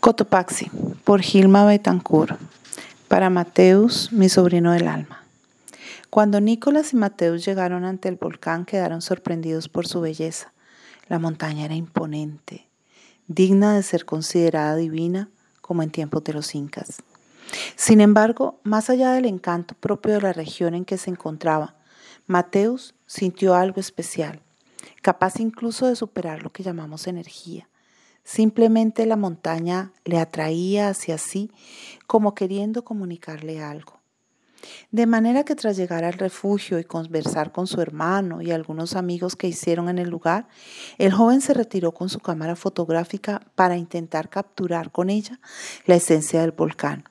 Cotopaxi, por Gilma Betancourt. Para Mateus, mi sobrino del alma. Cuando Nicolás y Mateus llegaron ante el volcán, quedaron sorprendidos por su belleza. La montaña era imponente, digna de ser considerada divina, como en tiempos de los incas. Sin embargo, más allá del encanto propio de la región en que se encontraba, Mateus sintió algo especial, capaz incluso de superar lo que llamamos energía Simplemente la montaña le atraía hacia sí como queriendo comunicarle algo. De manera que tras llegar al refugio y conversar con su hermano y algunos amigos que hicieron en el lugar, el joven se retiró con su cámara fotográfica para intentar capturar con ella la esencia del volcán.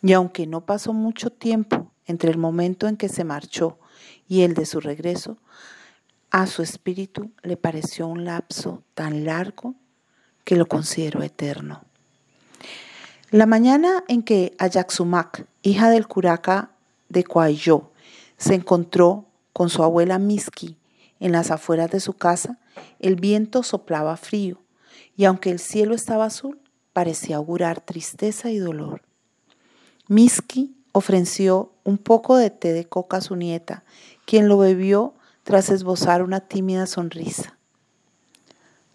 Y aunque no pasó mucho tiempo entre el momento en que se marchó y el de su regreso, a su espíritu le pareció un lapso tan largo que lo considero eterno. La mañana en que Ayaxumac, hija del curaca de Coayó, se encontró con su abuela Miski en las afueras de su casa, el viento soplaba frío y aunque el cielo estaba azul, parecía augurar tristeza y dolor. Miski ofreció un poco de té de coca a su nieta, quien lo bebió tras esbozar una tímida sonrisa.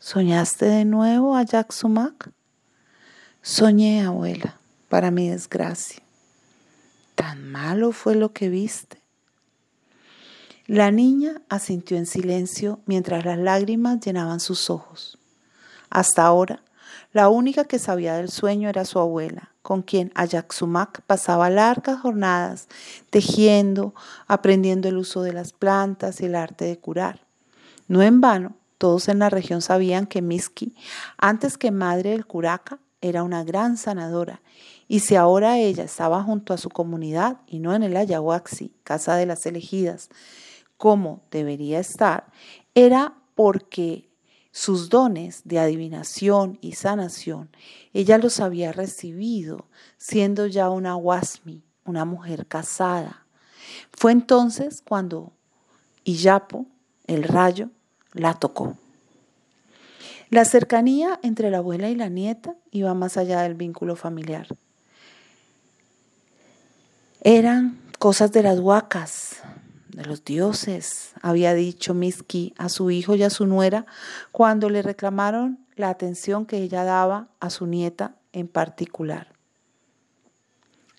¿Soñaste de nuevo a Jack Sumac? Soñé, abuela, para mi desgracia. ¿Tan malo fue lo que viste? La niña asintió en silencio mientras las lágrimas llenaban sus ojos. Hasta ahora, la única que sabía del sueño era su abuela, con quien Sumac pasaba largas jornadas tejiendo, aprendiendo el uso de las plantas y el arte de curar. No en vano, todos en la región sabían que Miski, antes que madre del curaca, era una gran sanadora. Y si ahora ella estaba junto a su comunidad y no en el Ayahuaxi, casa de las elegidas, como debería estar, era porque sus dones de adivinación y sanación, ella los había recibido siendo ya una Wasmi, una mujer casada. Fue entonces cuando Iyapo, el rayo, la tocó. La cercanía entre la abuela y la nieta iba más allá del vínculo familiar. Eran cosas de las huacas, de los dioses, había dicho Miski a su hijo y a su nuera cuando le reclamaron la atención que ella daba a su nieta en particular.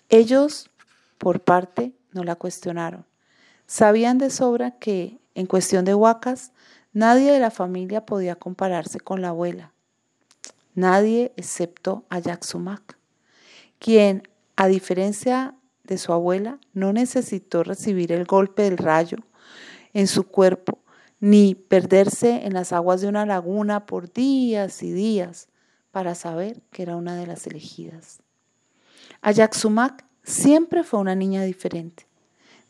Ellos, por parte, no la cuestionaron. Sabían de sobra que, en cuestión de huacas, Nadie de la familia podía compararse con la abuela. Nadie excepto a Sumac, quien, a diferencia de su abuela, no necesitó recibir el golpe del rayo en su cuerpo, ni perderse en las aguas de una laguna por días y días para saber que era una de las elegidas. Sumac siempre fue una niña diferente,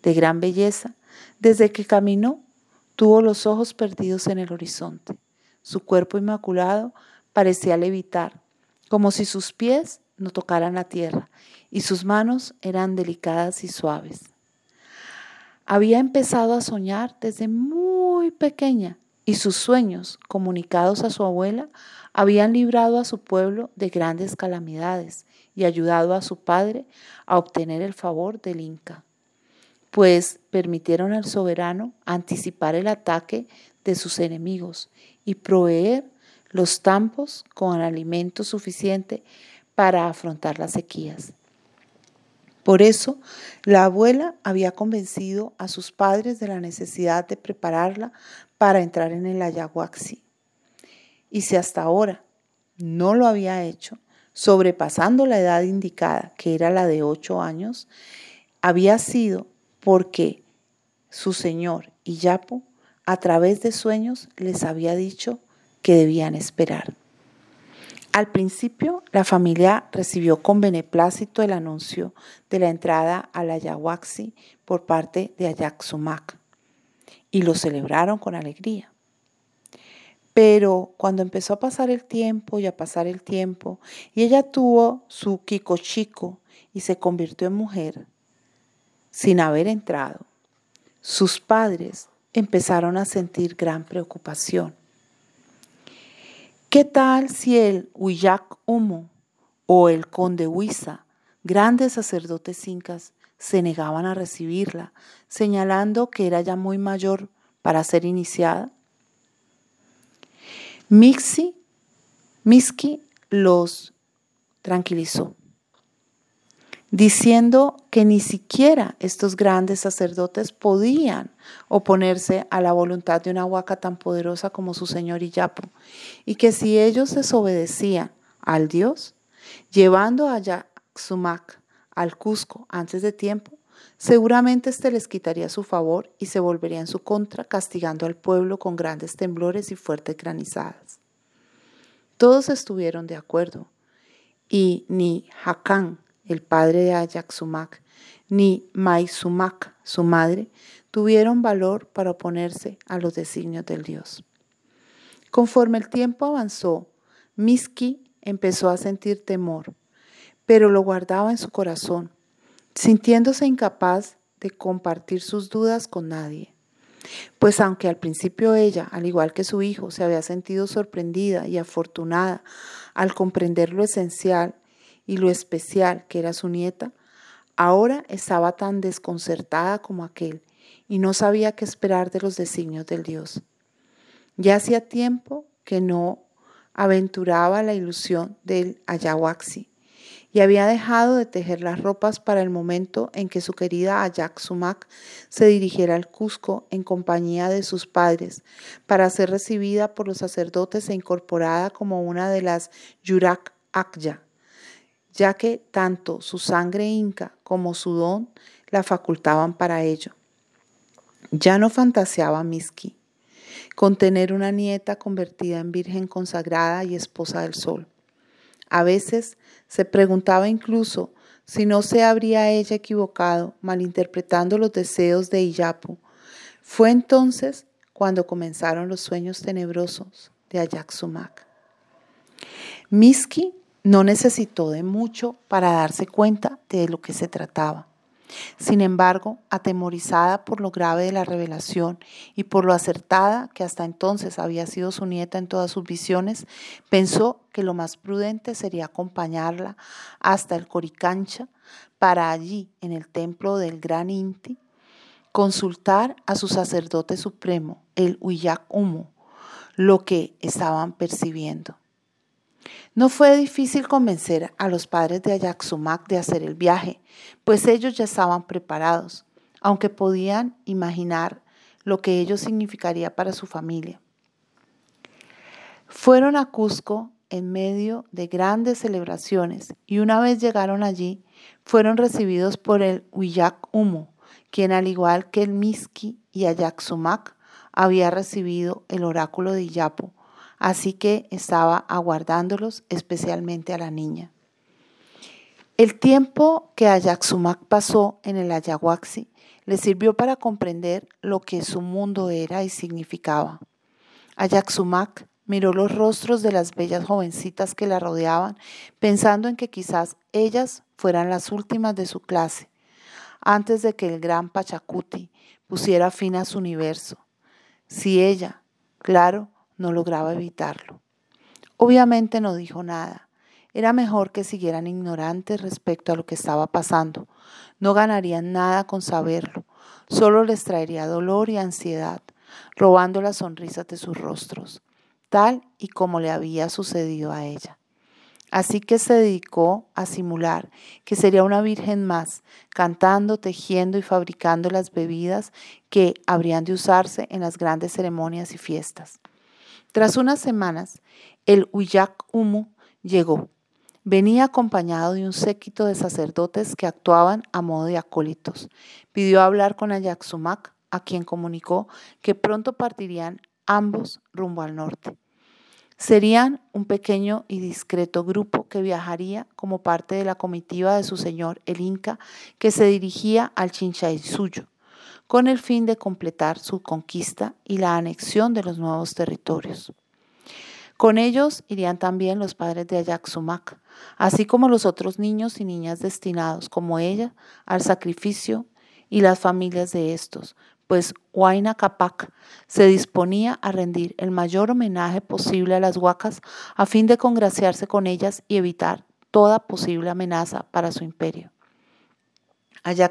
de gran belleza, desde que caminó Tuvo los ojos perdidos en el horizonte. Su cuerpo inmaculado parecía levitar, como si sus pies no tocaran la tierra y sus manos eran delicadas y suaves. Había empezado a soñar desde muy pequeña y sus sueños, comunicados a su abuela, habían librado a su pueblo de grandes calamidades y ayudado a su padre a obtener el favor del Inca pues permitieron al soberano anticipar el ataque de sus enemigos y proveer los tampos con alimento suficiente para afrontar las sequías. Por eso, la abuela había convencido a sus padres de la necesidad de prepararla para entrar en el ayahuaxi. Y si hasta ahora no lo había hecho, sobrepasando la edad indicada, que era la de ocho años, había sido porque su señor y Yapo a través de sueños les había dicho que debían esperar. Al principio, la familia recibió con beneplácito el anuncio de la entrada a la Ayahuaxi por parte de Ayaxumac y lo celebraron con alegría. Pero cuando empezó a pasar el tiempo y a pasar el tiempo, y ella tuvo su Kiko Chico y se convirtió en mujer, sin haber entrado, sus padres empezaron a sentir gran preocupación. ¿Qué tal si el Huillac Humo o el conde Huiza, grandes sacerdotes incas, se negaban a recibirla, señalando que era ya muy mayor para ser iniciada. Mixi, Miski los tranquilizó, diciendo que ni siquiera estos grandes sacerdotes podían oponerse a la voluntad de una huaca tan poderosa como su señor Iyapo, y que si ellos desobedecían al Dios, llevando a Yaxumac al Cusco antes de tiempo, seguramente éste les quitaría su favor y se volvería en su contra, castigando al pueblo con grandes temblores y fuertes granizadas. Todos estuvieron de acuerdo, y ni Hakan, el padre de Ayaxumac, ni Maisumac, su madre, tuvieron valor para oponerse a los designios del Dios. Conforme el tiempo avanzó, Miski empezó a sentir temor, pero lo guardaba en su corazón, sintiéndose incapaz de compartir sus dudas con nadie. Pues aunque al principio ella, al igual que su hijo, se había sentido sorprendida y afortunada al comprender lo esencial y lo especial que era su nieta, ahora estaba tan desconcertada como aquel y no sabía qué esperar de los designios del Dios. Ya hacía tiempo que no aventuraba la ilusión del ayahuaxi y había dejado de tejer las ropas para el momento en que su querida Ayak Sumac se dirigiera al Cusco en compañía de sus padres para ser recibida por los sacerdotes e incorporada como una de las Yurak Akya, ya que tanto su sangre inca como su don la facultaban para ello. Ya no fantaseaba Miski con tener una nieta convertida en virgen consagrada y esposa del sol. A veces se preguntaba incluso si no se habría ella equivocado malinterpretando los deseos de Iyapu. Fue entonces cuando comenzaron los sueños tenebrosos de Ayaxumac. Miski no necesitó de mucho para darse cuenta de lo que se trataba. Sin embargo, atemorizada por lo grave de la revelación y por lo acertada que hasta entonces había sido su nieta en todas sus visiones, pensó que lo más prudente sería acompañarla hasta el Coricancha para allí, en el templo del Gran Inti, consultar a su sacerdote supremo, el Huillac Humo, lo que estaban percibiendo. No fue difícil convencer a los padres de Ayaxumac de hacer el viaje, pues ellos ya estaban preparados, aunque podían imaginar lo que ello significaría para su familia. Fueron a Cusco en medio de grandes celebraciones y una vez llegaron allí, fueron recibidos por el Huillac Humo, quien al igual que el Miski y Ayaxumac había recibido el oráculo de Iyapo así que estaba aguardándolos, especialmente a la niña. El tiempo que Ayaxumac pasó en el Ayahuaxi le sirvió para comprender lo que su mundo era y significaba. Ayaxumac miró los rostros de las bellas jovencitas que la rodeaban, pensando en que quizás ellas fueran las últimas de su clase, antes de que el gran Pachacuti pusiera fin a su universo. Si ella, claro, no lograba evitarlo. Obviamente no dijo nada. Era mejor que siguieran ignorantes respecto a lo que estaba pasando. No ganarían nada con saberlo. Solo les traería dolor y ansiedad, robando las sonrisas de sus rostros, tal y como le había sucedido a ella. Así que se dedicó a simular que sería una virgen más, cantando, tejiendo y fabricando las bebidas que habrían de usarse en las grandes ceremonias y fiestas. Tras unas semanas, el Huillac Humu llegó. Venía acompañado de un séquito de sacerdotes que actuaban a modo de acólitos. Pidió hablar con Ayaxumac, a quien comunicó que pronto partirían ambos rumbo al norte. Serían un pequeño y discreto grupo que viajaría como parte de la comitiva de su señor el Inca que se dirigía al Chinchaysuyo con el fin de completar su conquista y la anexión de los nuevos territorios. Con ellos irían también los padres de Ayaxumac, así como los otros niños y niñas destinados, como ella, al sacrificio y las familias de estos, pues Huayna Capac se disponía a rendir el mayor homenaje posible a las huacas a fin de congraciarse con ellas y evitar toda posible amenaza para su imperio.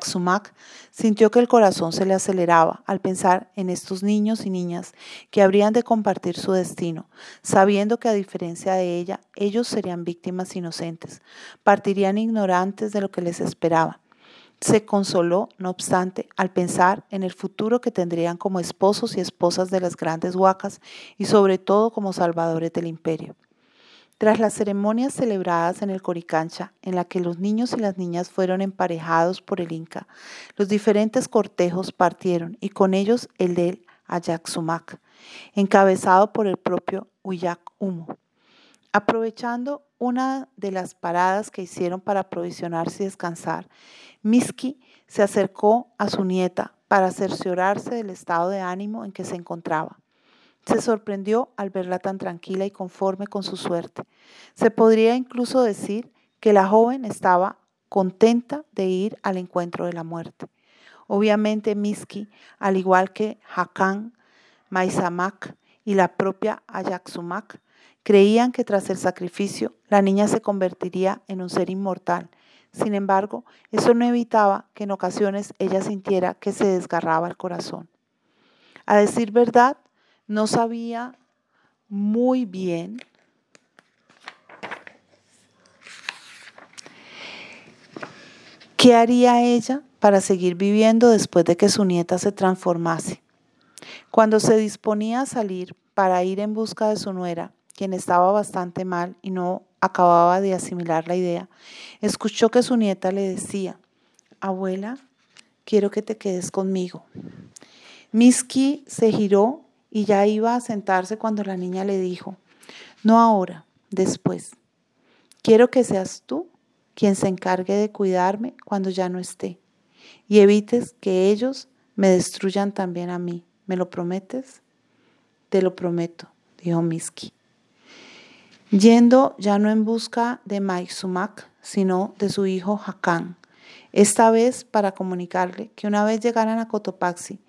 Sumac sintió que el corazón se le aceleraba al pensar en estos niños y niñas que habrían de compartir su destino, sabiendo que a diferencia de ella, ellos serían víctimas inocentes, partirían ignorantes de lo que les esperaba. Se consoló, no obstante, al pensar en el futuro que tendrían como esposos y esposas de las grandes huacas y sobre todo como salvadores del imperio. Tras las ceremonias celebradas en el Coricancha, en la que los niños y las niñas fueron emparejados por el Inca, los diferentes cortejos partieron y con ellos el del Ayaxumac, encabezado por el propio Uyak Humo. Aprovechando una de las paradas que hicieron para aprovisionarse y descansar, Miski se acercó a su nieta para cerciorarse del estado de ánimo en que se encontraba. Se sorprendió al verla tan tranquila y conforme con su suerte. Se podría incluso decir que la joven estaba contenta de ir al encuentro de la muerte. Obviamente Miski, al igual que Hakan, Maisamak y la propia Ayaxumak, creían que tras el sacrificio la niña se convertiría en un ser inmortal. Sin embargo, eso no evitaba que en ocasiones ella sintiera que se desgarraba el corazón. A decir verdad, no sabía muy bien qué haría ella para seguir viviendo después de que su nieta se transformase. Cuando se disponía a salir para ir en busca de su nuera, quien estaba bastante mal y no acababa de asimilar la idea, escuchó que su nieta le decía, abuela, quiero que te quedes conmigo. Miski se giró y ya iba a sentarse cuando la niña le dijo, no ahora, después. Quiero que seas tú quien se encargue de cuidarme cuando ya no esté y evites que ellos me destruyan también a mí. ¿Me lo prometes? Te lo prometo, dijo Miski. Yendo ya no en busca de Sumac, sino de su hijo Hakan, esta vez para comunicarle que una vez llegaran a Cotopaxi,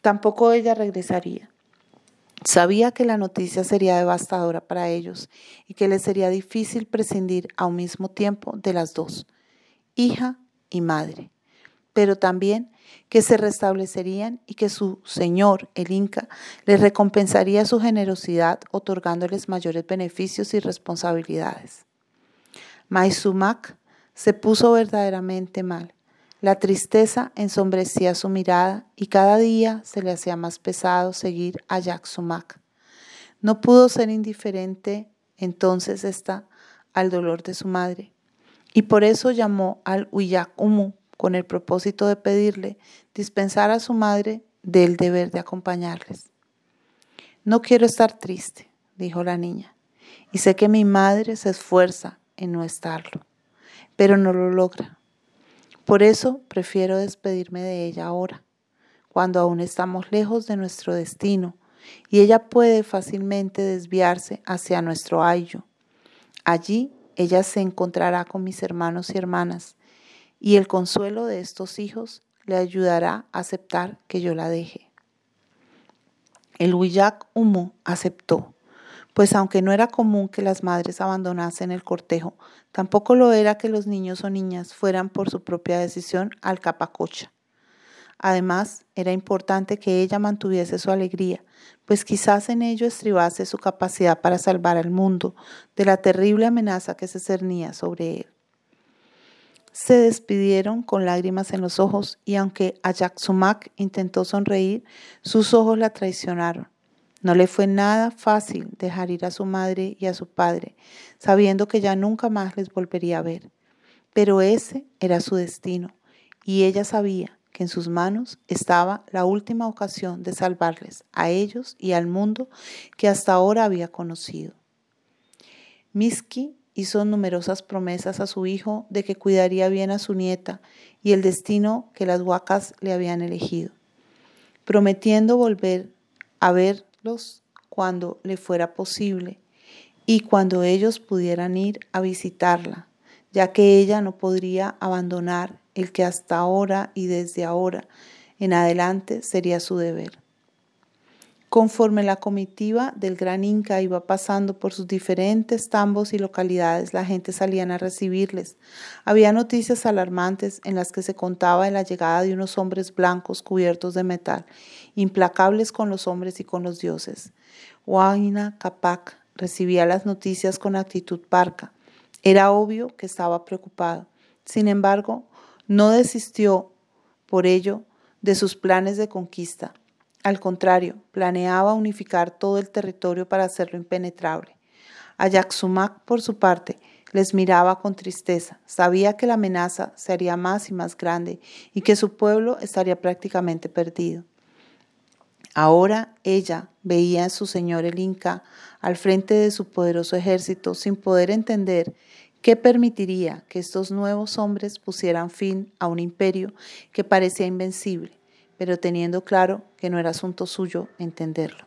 tampoco ella regresaría, Sabía que la noticia sería devastadora para ellos y que les sería difícil prescindir a un mismo tiempo de las dos, hija y madre, pero también que se restablecerían y que su señor, el Inca, les recompensaría su generosidad otorgándoles mayores beneficios y responsabilidades. Maizumac se puso verdaderamente mal la tristeza ensombrecía su mirada y cada día se le hacía más pesado seguir a Sumac. No pudo ser indiferente entonces esta al dolor de su madre y por eso llamó al Umu con el propósito de pedirle dispensar a su madre del deber de acompañarles. No quiero estar triste, dijo la niña, y sé que mi madre se esfuerza en no estarlo, pero no lo logra. Por eso prefiero despedirme de ella ahora, cuando aún estamos lejos de nuestro destino y ella puede fácilmente desviarse hacia nuestro ayo. Allí ella se encontrará con mis hermanos y hermanas y el consuelo de estos hijos le ayudará a aceptar que yo la deje. El Huillac Humo aceptó pues aunque no era común que las madres abandonasen el cortejo, tampoco lo era que los niños o niñas fueran por su propia decisión al capacocha. Además, era importante que ella mantuviese su alegría, pues quizás en ello estribase su capacidad para salvar al mundo de la terrible amenaza que se cernía sobre él. Se despidieron con lágrimas en los ojos y aunque Sumac intentó sonreír, sus ojos la traicionaron. No le fue nada fácil dejar ir a su madre y a su padre, sabiendo que ya nunca más les volvería a ver. Pero ese era su destino, y ella sabía que en sus manos estaba la última ocasión de salvarles a ellos y al mundo que hasta ahora había conocido. Miski hizo numerosas promesas a su hijo de que cuidaría bien a su nieta y el destino que las huacas le habían elegido, prometiendo volver a ver cuando le fuera posible y cuando ellos pudieran ir a visitarla, ya que ella no podría abandonar el que hasta ahora y desde ahora en adelante sería su deber. Conforme la comitiva del gran Inca iba pasando por sus diferentes tambos y localidades, la gente salían a recibirles. Había noticias alarmantes en las que se contaba de la llegada de unos hombres blancos cubiertos de metal, implacables con los hombres y con los dioses. Huayna Capac recibía las noticias con actitud parca. Era obvio que estaba preocupado. Sin embargo, no desistió por ello de sus planes de conquista. Al contrario, planeaba unificar todo el territorio para hacerlo impenetrable. Ayaxumac, por su parte, les miraba con tristeza. Sabía que la amenaza se haría más y más grande y que su pueblo estaría prácticamente perdido. Ahora ella veía a su señor el Inca al frente de su poderoso ejército sin poder entender qué permitiría que estos nuevos hombres pusieran fin a un imperio que parecía invencible pero teniendo claro que no era asunto suyo entenderlo.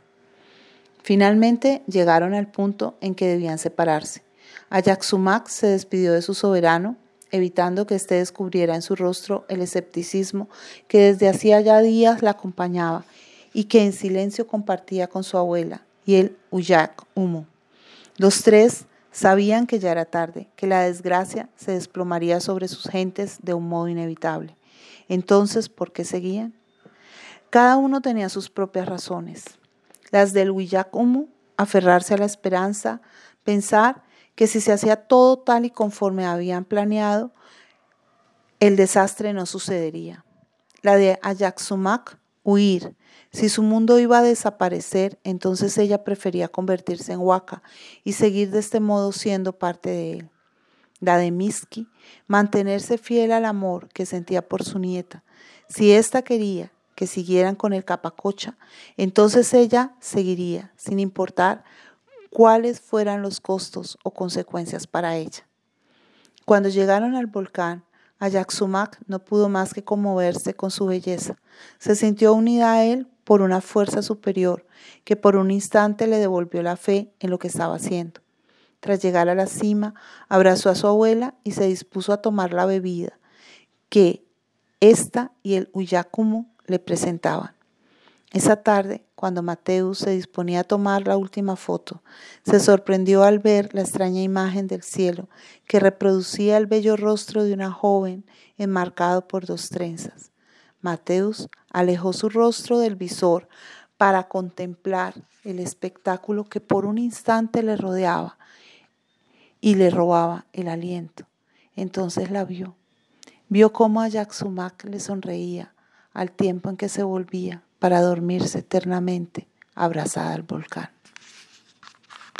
Finalmente llegaron al punto en que debían separarse. Ayaxumac se despidió de su soberano, evitando que éste descubriera en su rostro el escepticismo que desde hacía ya días la acompañaba y que en silencio compartía con su abuela y el Uyak Humo. Los tres sabían que ya era tarde, que la desgracia se desplomaría sobre sus gentes de un modo inevitable. Entonces, ¿por qué seguían? Cada uno tenía sus propias razones. Las del Huillacumu, aferrarse a la esperanza, pensar que si se hacía todo tal y conforme habían planeado, el desastre no sucedería. La de Ayaxumac, huir. Si su mundo iba a desaparecer, entonces ella prefería convertirse en Huaca y seguir de este modo siendo parte de él. La de Miski, mantenerse fiel al amor que sentía por su nieta. Si ésta quería que siguieran con el capacocha, entonces ella seguiría, sin importar cuáles fueran los costos o consecuencias para ella. Cuando llegaron al volcán, Ayaxumac no pudo más que conmoverse con su belleza. Se sintió unida a él por una fuerza superior que por un instante le devolvió la fe en lo que estaba haciendo. Tras llegar a la cima, abrazó a su abuela y se dispuso a tomar la bebida que ésta y el Uyakumu le presentaban. Esa tarde, cuando Mateus se disponía a tomar la última foto, se sorprendió al ver la extraña imagen del cielo que reproducía el bello rostro de una joven enmarcado por dos trenzas. Mateus alejó su rostro del visor para contemplar el espectáculo que por un instante le rodeaba y le robaba el aliento. Entonces la vio. Vio cómo a Yaxumac le sonreía al tiempo en que se volvía para dormirse eternamente abrazada al volcán.